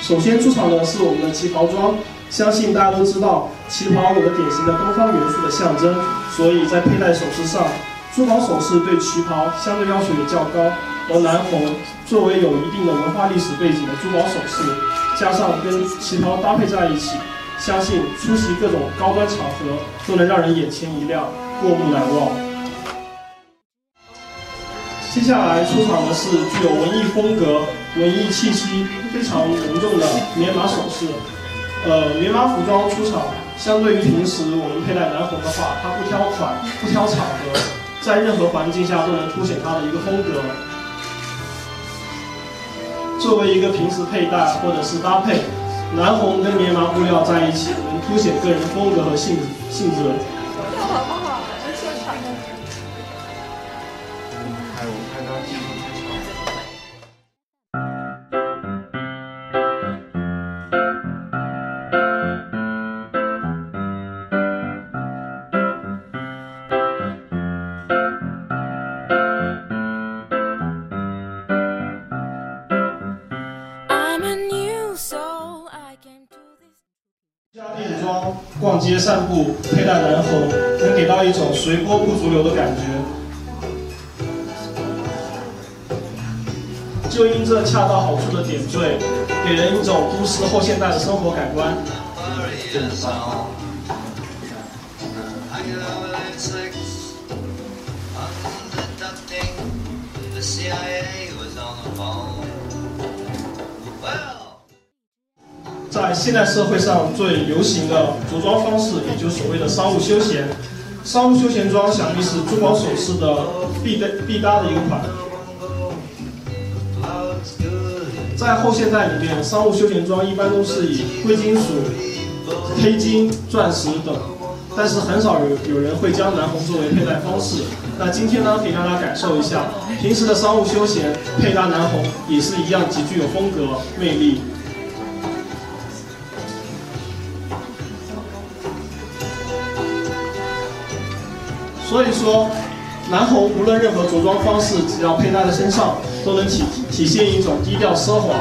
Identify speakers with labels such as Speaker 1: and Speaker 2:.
Speaker 1: 首先出场的是我们的旗袍装，相信大家都知道，旗袍有着典型的东方元素的象征，所以在佩戴首饰上，珠宝首饰对旗袍相对要求也较高。而南红作为有一定的文化历史背景的珠宝首饰，加上跟旗袍搭配在一起，相信出席各种高端场合都能让人眼前一亮，过目难忘。接下来出场的是具有文艺风格、文艺气息非常浓重的棉麻首饰。呃，棉麻服装出场，相对于平时我们佩戴南红的话，它不挑款、不挑场合，在任何环境下都能凸显它的一个风格。作为一个平时佩戴或者是搭配，南红跟棉麻布料在一起，能凸显个人风格和性性质。家店装、逛街散步，佩戴南红，能给到一种随波不逐流的感觉。就因这恰到好处的点缀，给人一种都市后现代的生活感官。在现代社会上最流行的着装方式，也就是所谓的商务休闲。商务休闲装想必是珠宝首饰的必搭必搭的一个款。在后现代里面，商务休闲装一般都是以贵金属、黑金、钻石等，但是很少有有人会将南红作为佩戴方式。那今天呢，可以让大家感受一下，平时的商务休闲配搭南红也是一样极具有风格魅力。所以说，南红无论任何着装方式，只要佩戴在身上，都能体体现一种低调奢华。